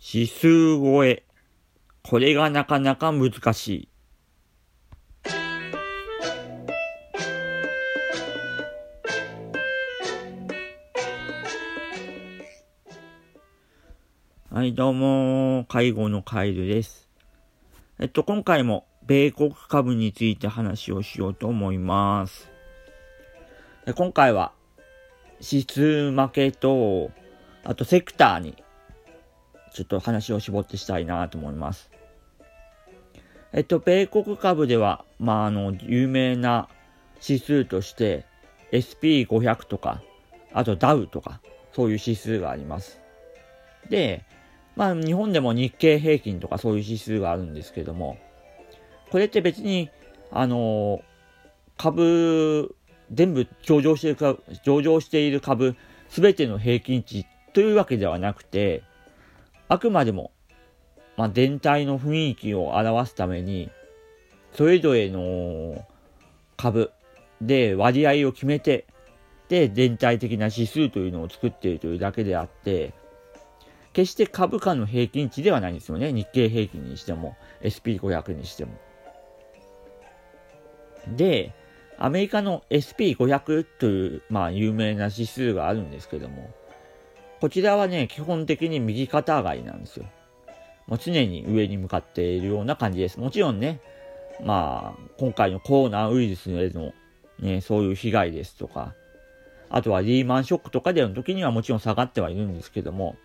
指数超え。これがなかなか難しい。はい、どうも、介護のカイルです。えっと、今回も米国株について話をしようと思います。今回は、指数負けと、あとセクターにちょっと話を絞ってしたいなと思います。えっと、米国株では、まあ、あの、有名な指数として、SP500 とか、あとダウとか、そういう指数があります。で、まあ、日本でも日経平均とかそういう指数があるんですけども、これって別に、あの、株、全部上場している上場している株、すべての平均値というわけではなくて、あくまでも、まあ、全体の雰囲気を表すために、それぞれの株で割合を決めて、で、全体的な指数というのを作っているというだけであって、決して株価の平均値ではないんですよね。日経平均にしても、SP500 にしても。で、アメリカの SP500 という、まあ、有名な指数があるんですけども、こちらはね、基本的に右肩上がりなんですよ。もう常に上に向かっているような感じです。もちろんね、まあ、今回のコロナウイルスへの、ね、そういう被害ですとか、あとはリーマンショックとかでの時にはもちろん下がってはいるんですけども、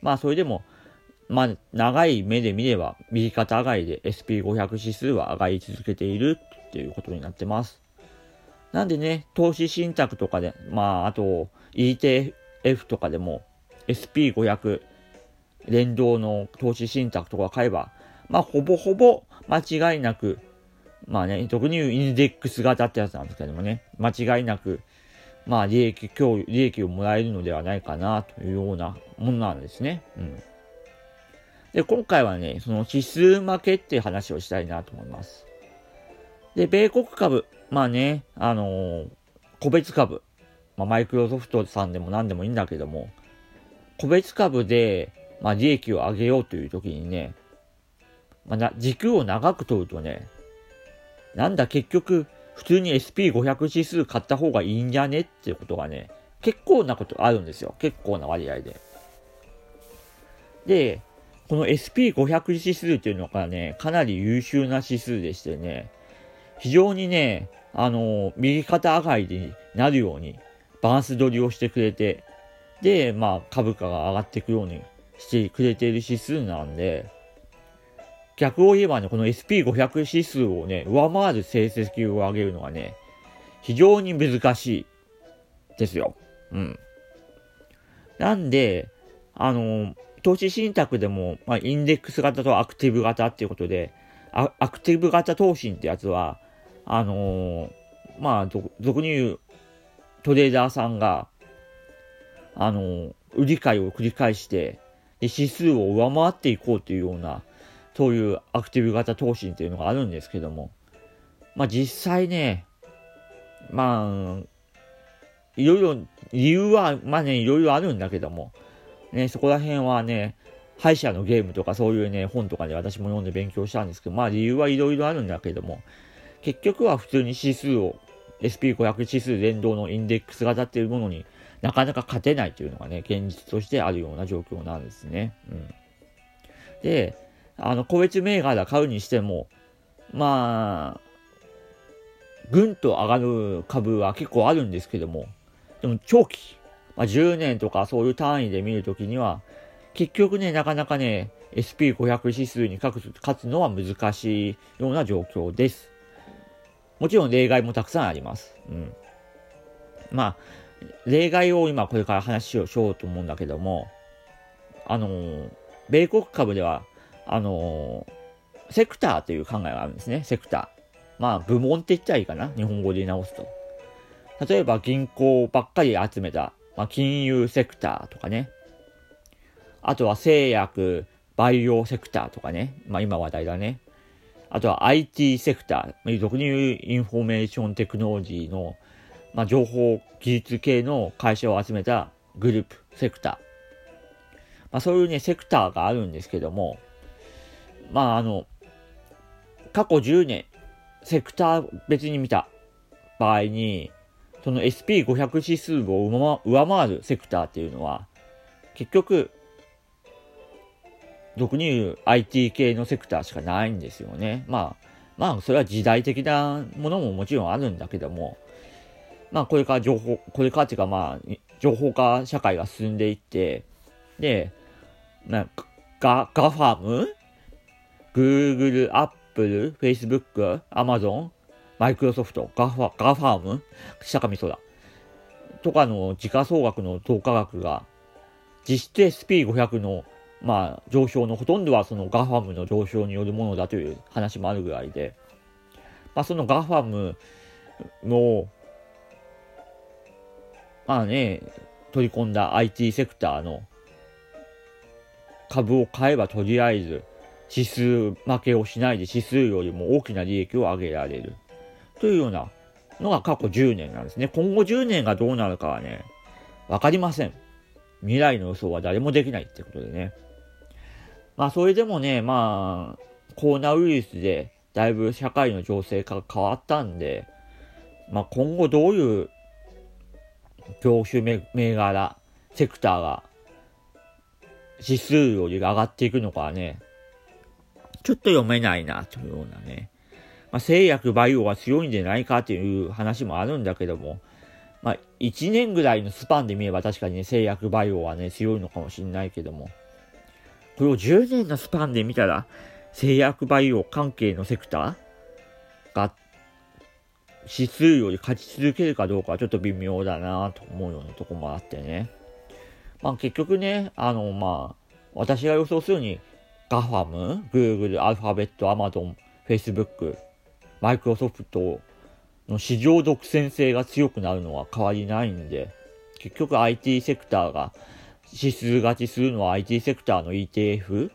まあそれでも、まあ長い目で見れば右肩上がりで SP500 指数は上がり続けているっていうことになってます。なんでね、投資信託とかで、まああと ETF F とかでも SP500 連動の投資信託とか買えば、まあ、ほぼほぼ間違いなく、まあね、特にインデックス型ってやつなんですけどもね、間違いなく、まあ、利益、今日、利益をもらえるのではないかな、というようなものなんですね。うん。で、今回はね、その指数負けっていう話をしたいなと思います。で、米国株、まあね、あのー、個別株、まあ、マイクロソフトさんでも何でもいいんだけども、個別株で、まあ、利益を上げようという時にね、まあ、な、軸を長く取るとね、なんだ結局、普通に SP500 指数買った方がいいんじゃねっていうことがね、結構なことあるんですよ。結構な割合で。で、この SP500 指数っていうのがね、かなり優秀な指数でしてね、非常にね、あの、右肩上がりになるように、バランス取りをしてくれて、で、まあ、株価が上がっていくようにしてくれている指数なんで、逆を言えばね、この SP500 指数をね、上回る成績を上げるのがね、非常に難しいですよ。うん。なんで、あの、投資信託でも、まあ、インデックス型とアクティブ型っていうことで、アクティブ型投資ってやつは、あのー、まあ、俗に言うトレーダーさんが、あの、売り買いを繰り返して、で指数を上回っていこうというような、そういうアクティブ型投資っていうのがあるんですけども、まあ実際ね、まあ、いろいろ、理由は、まあね、いろいろあるんだけども、ね、そこら辺はね、敗者のゲームとかそういうね、本とかで私も読んで勉強したんですけど、まあ理由はいろいろあるんだけども、結局は普通に指数を SP500 指数連動のインデックス型っていうものになかなか勝てないというのがね、現実としてあるような状況なんですね。うん。で、あの、個別銘柄買うにしても、まあ、ぐんと上がる株は結構あるんですけども、でも長期、まあ、10年とかそういう単位で見るときには、結局ね、なかなかね、SP500 指数に勝つのは難しいような状況です。もちろん例外もたくさんあります。うん。まあ、例外を今これから話をしようと思うんだけども、あのー、米国株では、あのー、セクターという考えがあるんですね。セクター。まあ、部門って言ったらいいかな。日本語で直すと。例えば銀行ばっかり集めた、まあ、金融セクターとかね。あとは製薬、バイオセクターとかね。まあ今話題だね。あとは IT セクター、俗に言う Information Technology の、まあ、情報技術系の会社を集めたグループ、セクター。まあそういうね、セクターがあるんですけども、まああの、過去10年、セクター別に見た場合に、その SP500 指数を上回るセクターっていうのは、結局、俗に言う IT 系のセクターしかないんですよね。まあ、まあ、それは時代的なものももちろんあるんだけども、まあ、これから情報、これからっていうかまあ、情報化社会が進んでいって、で、まあ、ガ、ガファム ?Google、Apple、Facebook、Amazon、マイクロソフト、ガファ、ガファーム下上空とかの時価総額の増加額が、実質 SP500 の、まあ、上昇のほとんどはそのガファムの上昇によるものだという話もあるぐらいで、まあ、そのガファムの、まあね、取り込んだ IT セクターの株を買えばとりあえず指数負けをしないで指数よりも大きな利益を上げられる。というようなのが過去10年なんですね。今後10年がどうなるかはね、わかりません。未来の予想は誰もできないってことでね。まあそれでもね、まあ、コロナウイルスでだいぶ社会の情勢が変わったんで、まあ今後どういう業種銘柄、セクターが指数より上がっていくのかね、ちょっと読めないなというようなね。まあ、製薬バイオは強いんじゃないかという話もあるんだけども、まあ、1年ぐらいのスパンで見れば確かにね、製薬バイオはね、強いのかもしれないけども、これを10年のスパンで見たら、製薬バイオ関係のセクター？が指数より勝ち続けるかどうかはちょっと微妙だなと思うようなとこもあってね。まあ結局ね、あのまあ、私が予想するに、ガファム、Google、アルファベット、アマゾン、Facebook、マイクロソフトの市場独占性が強くなるのは変わりないんで、結局 IT セクターが指数勝ちするのは IT セクターの ETF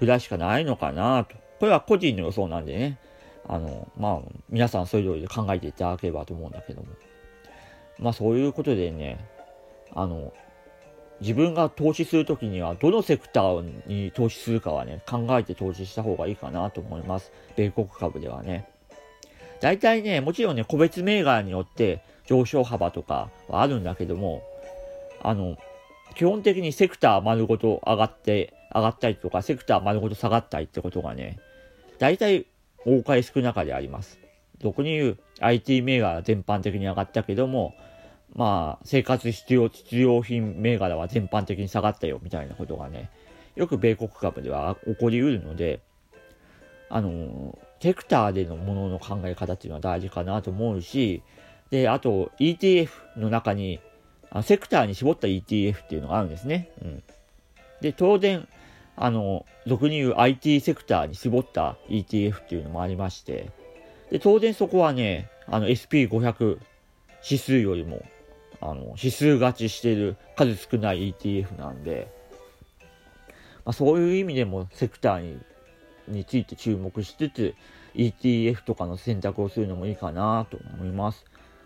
ぐらいしかないのかなと。これは個人の予想なんでね。あの、まあ、皆さんそれぞれで考えていただければと思うんだけども。まあ、そういうことでね、あの、自分が投資するときには、どのセクターに投資するかはね、考えて投資した方がいいかなと思います。米国株ではね。大体ね、もちろんね、個別銘柄によって上昇幅とかはあるんだけども、あの、基本的にセクター丸ごと上がって、上がったりとか、セクター丸ごと下がったりってことがね、大体多かれ少なかであります。俗に言う IT 銘柄全般的に上がったけども、まあ、生活必要、必要品銘柄は全般的に下がったよ、みたいなことがね、よく米国株では起こりうるので、あの、セクターでのものの考え方っていうのは大事かなと思うし、で、あと ETF の中に、あセクターに絞った ETF っていうのがあるんですね。うん。で、当然、あの、俗に言う IT セクターに絞った ETF っていうのもありまして、で、当然そこはね、あの SP500 指数よりも、あの、指数勝ちしてる数少ない ETF なんで、まあ、そういう意味でもセクターにについて注目しつつ、ETF とかの選択をするのもいいかなと思います。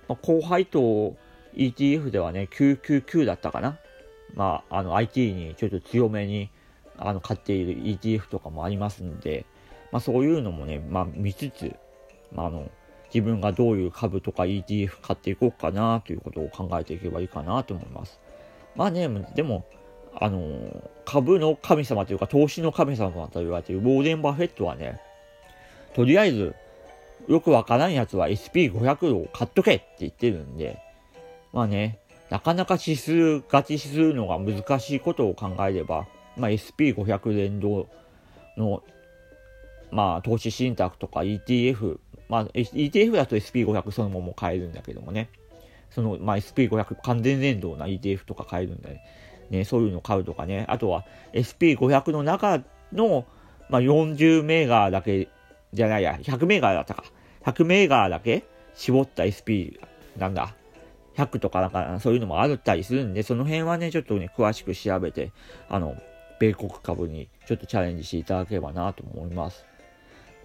まあ、高配当 ETF ではね、999だったかな。まあ、あの IT にちょっと強めにあの買っている ETF とかもありますんで、まあ、そういうのもね、まあ、見つつ、まあ、あの自分がどういう株とか ETF 買っていこうかなということを考えていけばいいかなと思います。まあね、でも、あの、株の神様というか投資の神様と言われているウォーレン・バフェットはね、とりあえず、よくわからんやつは SP500 を買っとけって言ってるんで、まあね、なかなか指数勝ちするのが難しいことを考えれば、まあ、SP500 連動の、まあ、投資信託とか ETF、まあ、ETF だと SP500 そのまま買えるんだけどもね、その、まあ、SP500 完全連動な ETF とか買えるんで、ね、そういうの買うとかね、あとは SP500 の中の、まあ、40銘柄だけじゃないや、100銘柄だったか。100銘柄だけ絞った SP なんだ。100とかなんかそういうのもあったりするんで、その辺はね、ちょっとね、詳しく調べて、あの、米国株にちょっとチャレンジしていただければなと思います。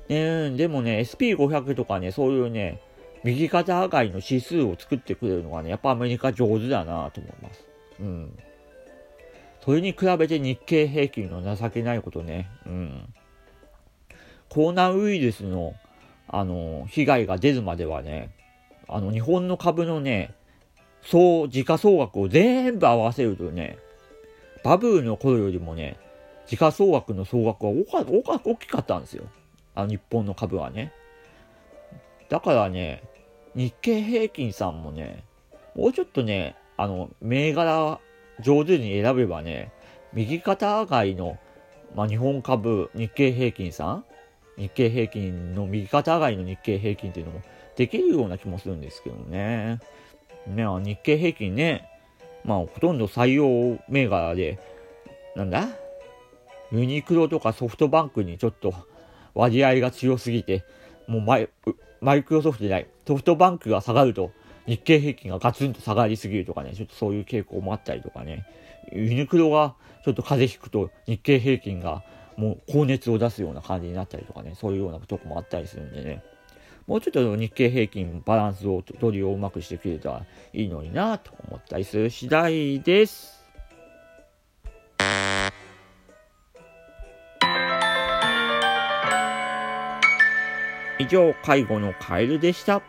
ねでもね、SP500 とかね、そういうね、右肩上がりの指数を作ってくれるのがね、やっぱアメリカ上手だなと思います。うん。それに比べて日経平均の情けないことね。うん。コロナウイルスの、あの、被害が出るまではね、あの、日本の株のね、総、時価総額を全部合わせるとね、バブルの頃よりもね、時価総額の総額が大か大きかったんですよ。あの日本の株はね。だからね、日経平均さんもね、もうちょっとね、あの、銘柄上手に選べばね、右肩上がりの、まあ、日本株、日経平均さん？日経平均の右肩上がりの日経平均っていうのもできるような気もするんですけどね。ね、日経平均ね、まあ、ほとんど採用銘柄で、なんだ？ユニクロとかソフトバンクにちょっと割合が強すぎて、もうマイマイクロソフトじゃない、ソフトバンクが下がると日経平均がガツンと下がりすぎるとかね、ちょっとそういう傾向もあったりとかね、ユニクロがちょっと風邪ひくと日経平均がもう高熱を出すような感じになったりとかね、そういうようなとこもあったりするんでね、もうちょっと日経平均バランスを取りをうまくしてくれたらいいのになと思ったりする次第です。以上、介護のカエルでした。